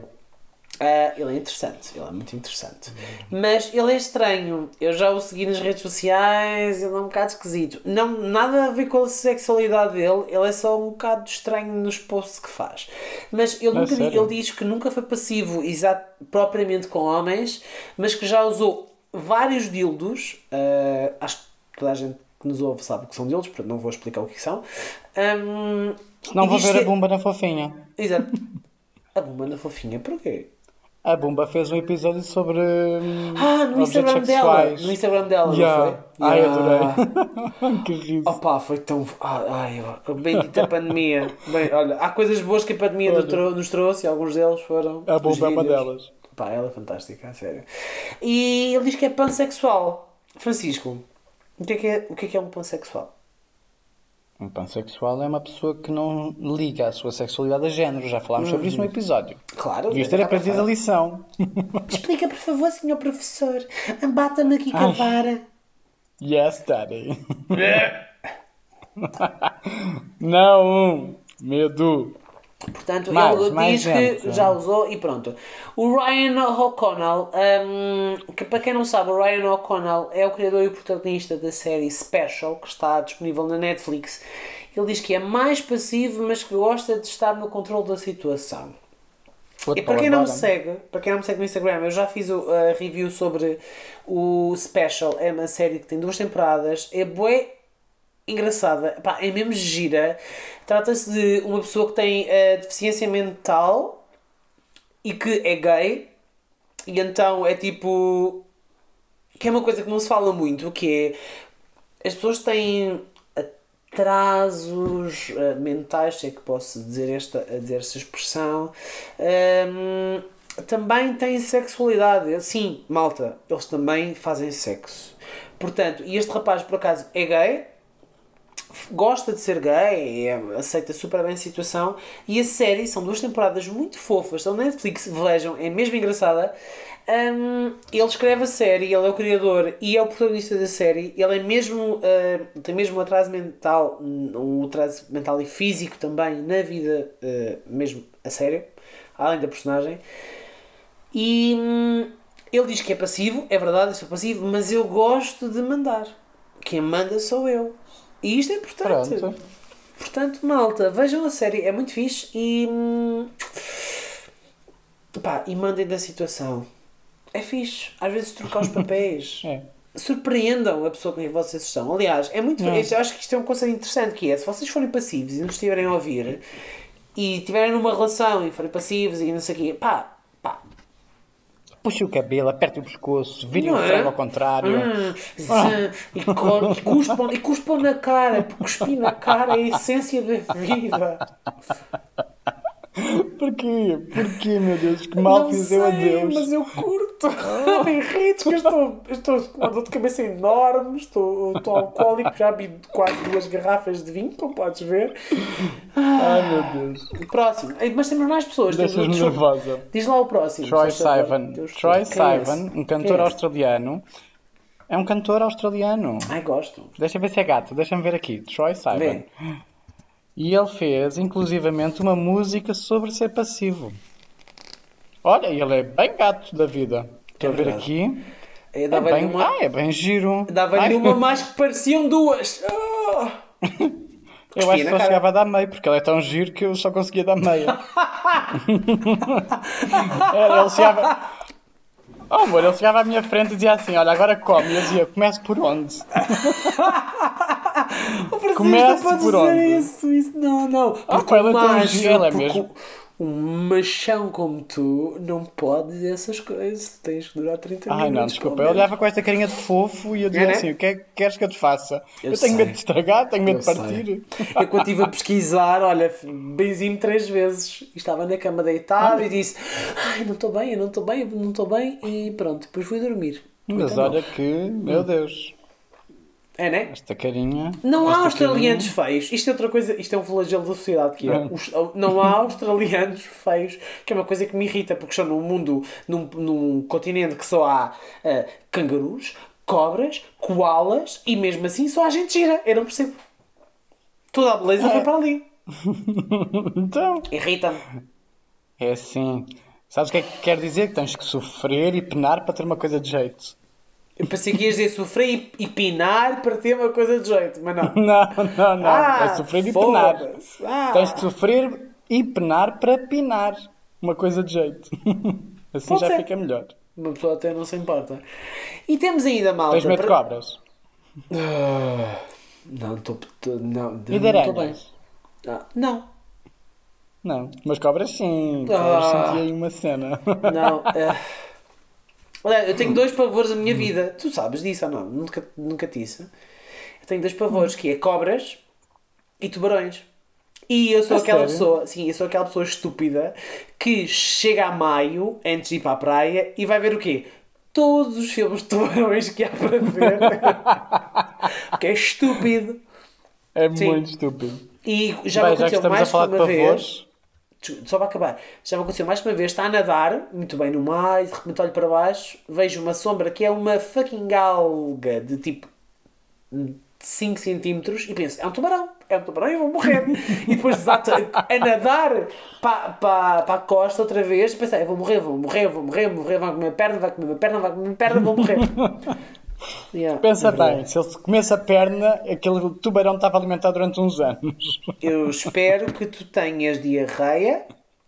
Ah, ele é interessante, ele é muito interessante. Mas ele é estranho. Eu já o segui nas redes sociais, ele é um bocado esquisito. Não, nada a ver com a sexualidade dele, ele é só um bocado estranho nos posts que faz. Mas ele, É nunca, ele diz que nunca foi passivo exato, propriamente com homens, mas que já usou vários dildos. ah, acho que toda a gente que nos ouve sabe que são dildos, portanto não vou explicar o que são. Ahm, Não vou ver a Bumba na fofinha. Exato. A bomba na fofinha, porquê? A Bumba fez um episódio sobre. hum, Ah, no Instagram dela. sexuais. No Instagram dela, Yeah. não foi? Ai, Yeah. adorei. que riso. Opa, foi tão. Ai, ai, a bendita pandemia. Bem, olha, há coisas boas que a pandemia nos, Olha. trou- nos trouxe e alguns deles foram. A Bumba é uma delas. Pá, ela é fantástica, a sério. E ele diz que é pansexual. Francisco, o que é que é, o que é, que é um pansexual? Um pansexual é uma pessoa que não liga a sua sexualidade a género. Já falámos sobre isso no episódio. Claro. Devias ter para aprendido a lição. Explica, por favor, senhor professor. Bata-me aqui com a vara. Yes, daddy. não! Medo! Portanto, Mais, ele mais diz gente. que já usou e pronto. O Ryan O'Connell, hum, que para quem não sabe, o Ryan O'Connell é o criador e o protagonista da série Special, que está disponível na Netflix. Ele diz que é mais passivo, mas que gosta de estar no controle da situação. E para quem não me segue, para quem não me segue no Instagram, eu já fiz a review sobre o Special. É uma série que tem duas temporadas. É bué engraçada. Pá, é mesmo gira. Trata-se de uma pessoa que tem eh, deficiência mental e que é gay. E então é tipo... Que é uma coisa que não se fala muito, que é... As pessoas têm atrasos eh, mentais, se é que posso dizer esta, dizer esta expressão. Hum, também têm sexualidade. Sim, malta, eles também fazem sexo. Portanto, e este rapaz por acaso é gay, gosta de ser gay, é- aceita super bem a situação. E a série são duas temporadas muito fofas, estão na Netflix, vejam, é mesmo engraçada. Hum, ele escreve a série, ele é o criador e é o protagonista da série. Ele é mesmo, uh, tem mesmo um atraso mental, um atraso mental e físico também na vida, uh, mesmo a sério, além da personagem. E hum, ele diz que é passivo, é verdade, eu sou passivo, mas eu gosto de mandar. Quem manda sou eu. E isto é importante. Pronto. Portanto, malta, vejam a série, é muito fixe e. hum, Pá, e mandem da situação. É fixe. Às vezes trocar os papéis. É. Surpreendam a pessoa com quem vocês estão. Aliás, é muito. É. Eu acho que isto é um conceito interessante que é se vocês forem passivos e nos estiverem a ouvir e estiverem numa relação e forem passivos e não sei o quê, pá, Puxa o cabelo, aperte o pescoço, vire o Não é? frango ao contrário. Hum, zã, e, co- e cuspam, e cuspam na cara, porque cuspir na cara é a essência da vida. Porquê? Porquê, meu Deus? Que mal não fiz sei, eu a Deus. mas eu curto. Me irrito, eu estou, eu estou com uma dor de cabeça enorme, estou, estou alcoólico, já bebi quase duas garrafas de vinho, como podes ver. Ai, meu Deus. Próximo. Mas temos mais pessoas. Deixas-me nervosa. Diz lá o próximo. Troy. Sivan. Troy é? Sivan, um Quem cantor é australiano. É um cantor australiano. Ai, gosto. Deixa ver se é gato, deixa-me ver aqui. Troy Sivan. Vê. E ele fez, inclusivamente, uma música sobre ser passivo. Olha, ele é bem gato da vida. Estou a ver aqui. É bem, uma, Ah, é bem giro. dava-lhe uma mais que pareciam duas. Ah! Eu acho que só cara. chegava a dar meio, porque ele é tão giro que eu só conseguia dar meia. Era, ele chegava. Oh amor, ele chegava à minha frente e dizia assim: Olha, agora come. E eu dizia: Começo por onde? O Francisco Comece não pode dizer onde? isso, isso não, não. Ah, Porque é tão macho, ele é porque mesmo. um machão como tu não pode dizer essas coisas. Tens que durar 30 Ai minutos. não, desculpa. menos. olhava com esta carinha de fofo e eu dizia É, né? assim: O que é que queres que eu te faça? Eu Eu, tenho medo de estragar, tenho medo Eu de sei. partir. Eu quando estive a pesquisar, olha, benzi-me três vezes. E estava na cama deitado e disse: Ai, não estou bem, eu não estou bem, eu não estou bem. E pronto, depois fui dormir. Mas Então, olha que, meu Deus. É, né? Esta carinha. Não há australianos feios. Isto é outra coisa, isto é um flagelo da sociedade que é. Ah. os- não há australianos feios, que é uma coisa que me irrita, porque estão num mundo, num, num continente que só há ah, cangurus, cobras, koalas e mesmo assim só há gente gira. Eu não percebo. Toda a beleza foi para ali. carinha. Então, Irrita-me. é assim. Sabes o que é que quer dizer? Que tens que sofrer e penar para ter uma coisa de jeito. Eu pensei que ias dizer sofrer e, e pinar para ter uma coisa de jeito, mas não. Não, não, não. Ah, é sofrer e foda-se. Ah. Tens que sofrer e penar para pinar. Uma coisa de jeito. Assim Pode já ser. fica melhor. Uma pessoa até não se importa. E temos ainda malta. Tens medo de para- cobras? Ah, Não, estou. Não, E de aranhas? Ah, não, Não. Mas cobras sim. Ah. Cobras senti aí uma cena. não. é. Olha, eu tenho dois pavores na minha vida. Tu sabes disso ou não? Nunca, nunca te disse. Eu tenho dois pavores, que é cobras e tubarões. E eu sou A aquela pessoa, sim, eu sou aquela pessoa estúpida que chega a maio, antes de ir para a praia, e vai ver o quê? Todos os filmes de tubarões que há para ver. Porque é estúpido. É Sim. muito estúpido. E já Bem, me já aconteceu a mais que de uma vez. Só para acabar. Já me aconteceu mais uma vez. Está a nadar, muito bem no mar, e de repente olho para baixo, vejo uma sombra que é uma fucking alga de tipo 5 centímetros e penso, é um tubarão, é um tubarão eu vou morrer. e depois desato a nadar para, para, para a costa outra vez pensei, eu vou morrer, vou morrer, vou morrer, vou morrer, vai comer a perna, vai comer a perna, vai comer a perna, vou morrer. Yeah, Pensa é bem, se ele comesse a perna, aquele tubarão estava alimentado durante uns anos. Eu espero que tu tenhas diarreia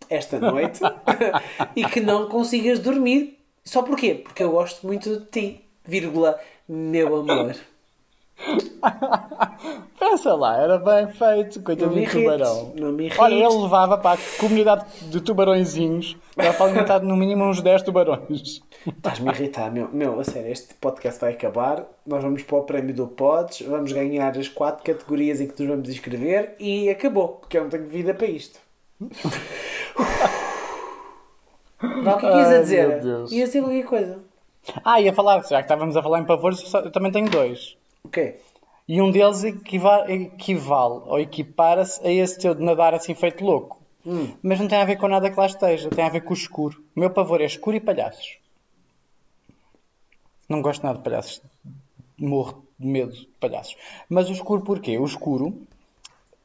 esta noite e que não consigas dormir. Só porquê? Porque eu gosto muito de ti, vírgula, meu amor. Pensa lá, era bem feito, Não coitadinho me de tubarão. não. Olha, ele levava para a comunidade de tubarõezinhos, dava para alimentar no mínimo uns 10 tubarões. Estás-me a irritar, meu. Meu, a sério, este podcast vai acabar. Nós vamos para o prémio do Pods, vamos ganhar as quatro categorias em que nos vamos inscrever e acabou, porque eu não tenho vida para isto. Vá, o que é que ias a dizer? Ias dizer qualquer coisa. Ah, ia falar, já que estávamos a falar em pavores, eu também tenho dois. O quê? E um deles equiva- equivale ou equipara-se a esse teu de nadar assim feito louco. Mas não tem a ver com nada que lá esteja, tem a ver com o escuro. O meu pavor é escuro e palhaços. Não gosto nada de palhaços. Morro de medo de palhaços. Mas o escuro porquê? O escuro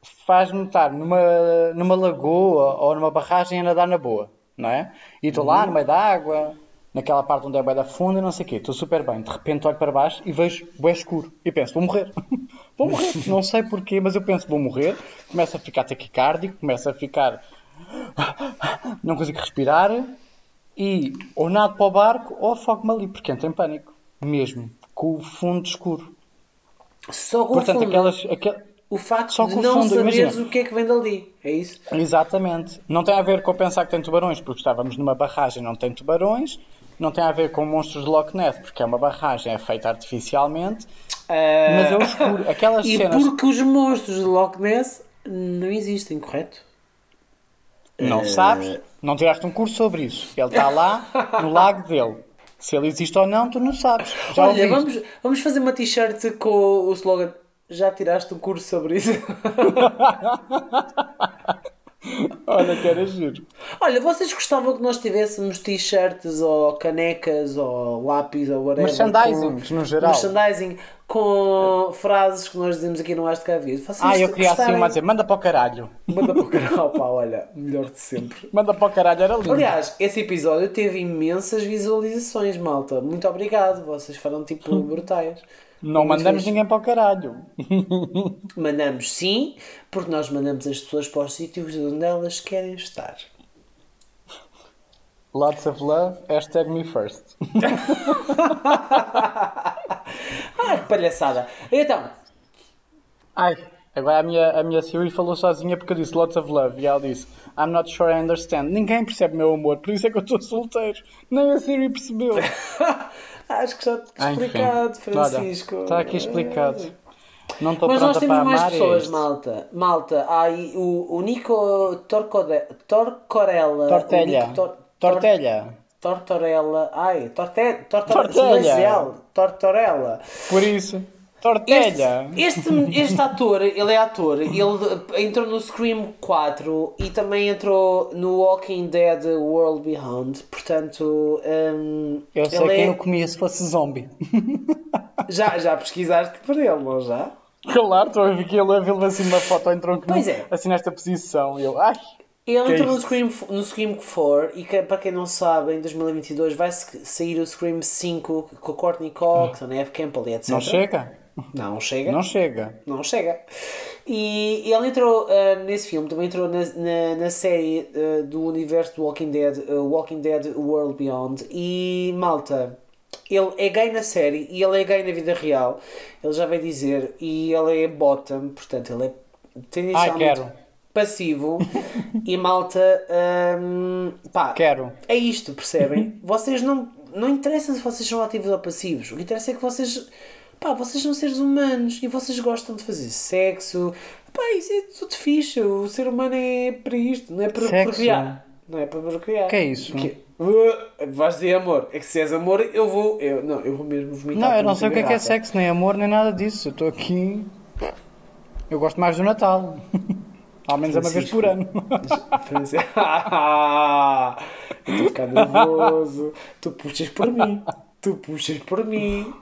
faz-me estar numa, numa lagoa ou numa barragem a nadar na boa, não é? E estou lá no meio da água, naquela parte onde é bem da funda e não sei o quê. Estou super bem. De repente olho para baixo e vejo bué escuro. E penso, vou morrer. vou morrer. Não sei porquê, mas eu penso, vou morrer. Começo a ficar taquicárdico, começo a ficar... Não consigo respirar. E ou nado para o barco ou afogo-me ali, porque entro em pânico. Mesmo. Com o fundo escuro. Só com Portanto, o fundo. aquelas... aquel- O facto Só de não fundo, saberes imagina. o que é que vem dali. É isso? Exatamente. Não tem a ver com pensar que tem tubarões, porque estávamos numa barragem não tem tubarões. Não tem a ver com monstros de Loch Ness, porque é uma barragem é feita artificialmente. Mas é o escuro. Aquelas E cenas. porque os monstros de Loch Ness não existem, correto? Não Eh, sabes? Não tiraste um curso sobre isso. Ele está lá no lago dele. Se ele existe ou não, tu não sabes. Já Olha, vamos, vamos fazer uma t-shirt com o slogan Já tiraste um curso sobre isso? Olha, que era giro. Olha, vocês gostavam que nós tivéssemos t-shirts ou canecas ou lápis ou whatever? Merchandisings, no geral. Merchandising com frases que nós dizemos aqui no Acho de Cá Vivo. Vocês Ah, eu queria assim gostarem- uma a dizer: manda para o caralho. Manda para o canal, pá, olha, melhor de sempre. Manda para o caralho, era lindo. Aliás, esse episódio teve imensas visualizações, malta. Muito obrigado, vocês foram tipo brutais. Não mandamos fixe. ninguém para o caralho. Mandamos sim, porque nós mandamos as pessoas para os sítios onde elas querem estar. Lots of love, hashtag me first. Ah, que palhaçada! Então, Ai, agora a minha, a minha Siri falou sozinha porque eu disse lots of love e ela disse I'm not sure I understand. Ninguém percebe meu amor, por isso é que eu estou solteiro. Nem a Siri percebeu. acho que já está Ah, enfim. explicado, Francisco. Olha, está aqui explicado. Não estou Mas nós temos para mais é pessoas, malta. Malta, há aí o, o Nico Torcode, Torcorella. Tortelha. Nico Tor- Tortelha. Tortorella. Ai, torte, torte, Tortelha. Tortorella. Por isso. Tortelha! Este, este, este ator, ele é ator, ele entrou no Scream 4 e também entrou no Walking Dead World Beyond. Portanto, um, Eu sei ele quem é... eu comia se fosse zombie. já, já pesquisaste por ele, não já? Claro, estou a ver que ele a ver assim uma foto em tronco Pois é. assim nesta posição. Eu, ai, Ele é entrou no isso? Scream, no Scream 4 e que, para quem não sabe, em 2022 vai sair o Scream 5 com a Courtney Cox, a Neve Campbell e etc. não chega? Não chega. Não chega. Não chega. E ele entrou ah, nesse filme, também entrou na, na, na série ah, do universo do Walking Dead, ah, Walking Dead World Beyond. E malta, ele é gay na série e ele é gay na vida real. Ele já vai dizer. E ele é bottom, portanto, ele é tendencialmente passivo. e malta, hum, pá, Quero. é isto, percebem? vocês não. Não interessa se vocês são ativos ou passivos. O que interessa é que vocês. Pá, vocês são seres humanos e vocês gostam de fazer sexo. Pá, isso é tudo fixe. O ser humano é para isto, não é para Sexo? procriar. Não é para procriar. Que é isso? Que- Uh, vais dizer amor. É que se és amor, eu vou. Eu, não, eu vou mesmo vomitar. Não, eu não sei o que é que é sexo, nem amor, nem nada disso. Eu estou aqui. Eu gosto mais do Natal. Ao menos é uma vez Francisco. por ano. Francisco. Eu estou a ficar nervoso. Tu puxas por mim. Tu puxas por mim.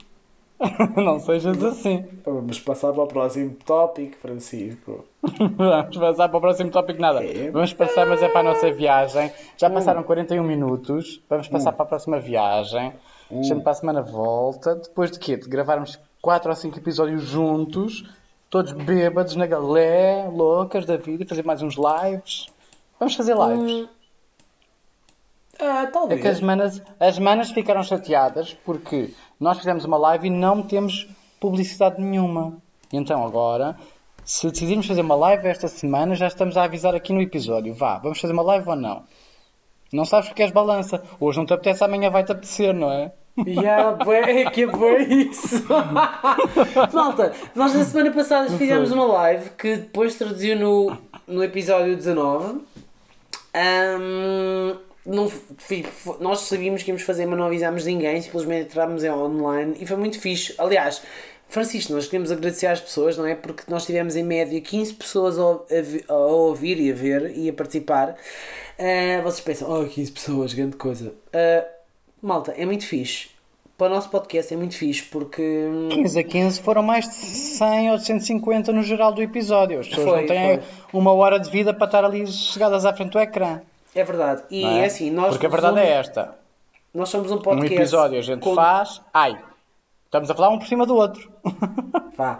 Não sejas assim. Vamos passar para o próximo tópico, Francisco. Vamos passar para o próximo tópico, nada. É. Vamos passar, mas é para a nossa viagem. Já passaram 41 minutos. Vamos passar para a próxima viagem. Gente para a semana volta. Depois de quê? De gravarmos 4 ou 5 episódios juntos. Todos bêbados na galé, loucas da vida. Fazer mais uns lives. Vamos fazer lives. Ah, É talvez. que as manas, as manas ficaram chateadas porque nós fizemos uma live e não temos publicidade nenhuma. Então agora, se decidirmos fazer uma live esta semana, já estamos a avisar aqui no episódio. Vá, vamos fazer uma live ou não? Não sabes porque és balança. Hoje não te apetece, amanhã vai-te apetecer, não é? Yeah, que é isso. Malta, nós na semana passada fizemos uma live que depois traduziu no, no episódio 19. Ahm, não nós sabíamos que íamos fazer, mas não avisámos ninguém, simplesmente entramos em online e foi muito fixe. Aliás, Francisco, nós queremos agradecer às pessoas, não é? Porque nós tivemos em média 15 pessoas a, a a ouvir e a ver e a participar. Ah, vocês pensam, oh, 15 pessoas, grande coisa. Ah, malta, é muito fixe. Para o nosso podcast é muito fixe porque. hum, 15 a 15 foram mais de 100 ou de 150 no geral do episódio. As pessoas Foi, não têm foi. uma hora de vida para estar ali chegadas à frente do ecrã. É verdade. E não é assim, nós Porque a verdade somos, é esta. nós somos um Um podcast. episódio a gente com- faz. Ai, estamos a falar um por cima do outro. Vá.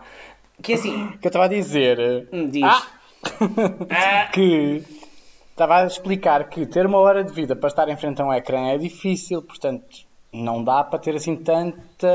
Que é assim, que eu estava a dizer hum, diz. Ah! Ah, que estava a explicar que ter uma hora de vida para estar em frente a um ecrã é difícil, portanto não dá para ter assim tanta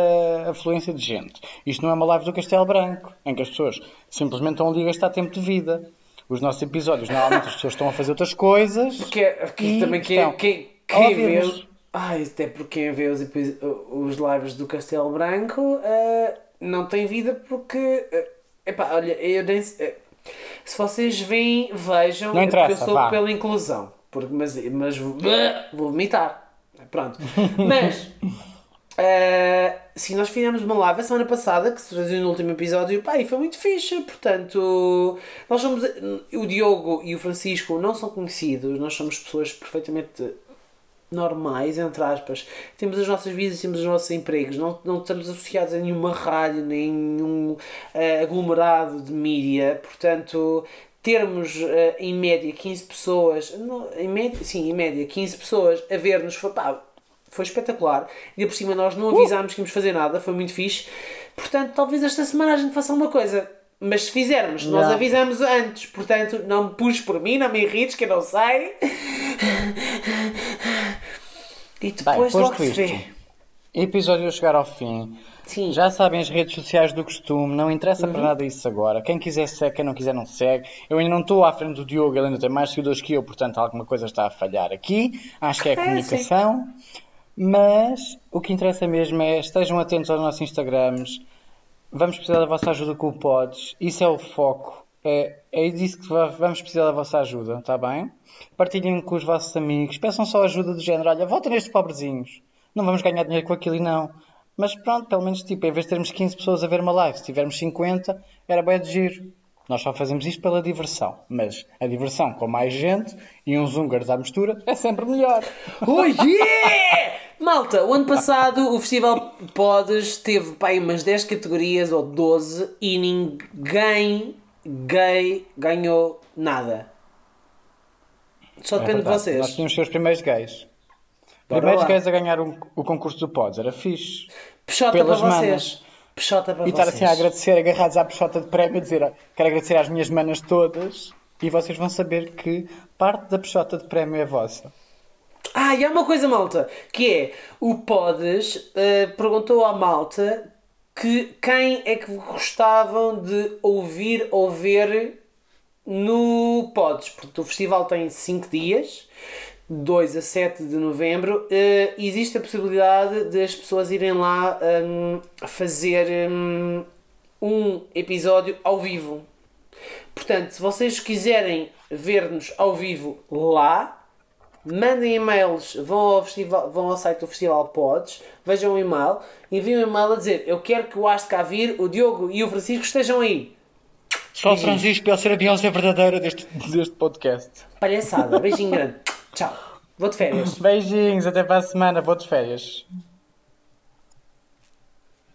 afluência de gente. Isto não é uma live do Castelo Branco, em que as pessoas simplesmente estão ali a gastar tempo de vida. Os nossos episódios, normalmente as pessoas estão a fazer outras coisas. que, é- E também quem, estão quem, quem vê. Ai, até porque quem vê os, os lives do Castelo Branco ah, não tem vida porque. ah, epá, olha, eu nem. se- ah, se vocês veem, vejam. Não é porque eu interessa, sou vá. pela inclusão. Porque, mas, mas vou, vou vomitar. Pronto. Mas. Uh, sim, nós fizemos uma live a semana passada que se traduziu no último episódio pá, e foi muito fixe. Portanto, nós somos o Diogo e o Francisco não são conhecidos, nós somos pessoas perfeitamente normais, entre aspas. Temos as nossas vidas, temos os nossos empregos, não, não estamos associados a nenhuma rádio, nenhum uh, aglomerado de mídia. Portanto, termos uh, em média 15 pessoas, não, em média, sim, em média 15 pessoas a ver-nos, pá, foi espetacular. E por cima nós não avisámos que íamos fazer nada, foi muito fixe. Portanto, talvez esta semana a gente faça uma coisa. Mas se fizermos, nós Yeah. avisamos antes. Portanto, não me puxes por mim, não me irrites, que eu não sei. E depois posto logo se isto, vê. Episódio chegar ao fim. Sim. Já sabem as redes sociais do costume, não interessa Uhum. para nada isso agora. Quem quiser segue, quem não quiser não segue. Eu ainda não estou à frente do Diogo, ele ainda tem mais seguidores que eu, portanto alguma coisa está a falhar aqui. Acho que é a É, comunicação. Mas o que interessa mesmo é estejam atentos aos nossos Instagrams. Vamos precisar da vossa ajuda com o Pods. Isso é o foco. É, é disso que va- vamos precisar da vossa ajuda, está bem? Partilhem com os vossos amigos. Peçam só ajuda do género. Olha, votem nestes pobrezinhos. Não vamos ganhar dinheiro com aquilo e não. Mas pronto, pelo menos, tipo, em vez de termos 15 pessoas a ver uma live, se tivermos 50, era bem de giro. Nós só fazemos isto pela diversão. Mas a diversão com mais gente e uns húngaros à mistura é sempre melhor. Oh yeah! Malta, o ano passado o Festival Podes teve pá, aí umas 10 categorias ou 12 e ninguém gay ganhou nada. Só É depende de vocês. Nós tínhamos os primeiros gays. Bora Primeiros lá. gays a ganhar o, o concurso do Pods. Era fixe. Peixota pelas para vocês. manas. Peixota para E estar vocês. assim a agradecer, agarrados à peixota de prémio, e dizer "Ó, quero agradecer às minhas manas todas e vocês vão saber que parte da peixota de prémio é vossa. Ah, e há uma coisa, malta, que é o Podes eh, perguntou à malta que quem é que gostavam de ouvir ou ver no Podes, porque o festival tem 5 dias, 2 a 7 de novembro, eh, existe a possibilidade de as pessoas irem lá hum, fazer hum, um episódio ao vivo. Portanto, se vocês quiserem ver-nos ao vivo lá, mandem e-mails, vão ao, festival, vão ao site do Festival Pods, vejam o e-mail, enviem um e-mail a dizer eu quero que o Aste cá vir, o Diogo e o Francisco estejam aí. Só o Francisco para ser a Beyoncé verdadeira deste, deste podcast. Palhaçada, beijinho grande. Tchau. Vou de férias. Beijinhos, até para a semana, boas férias.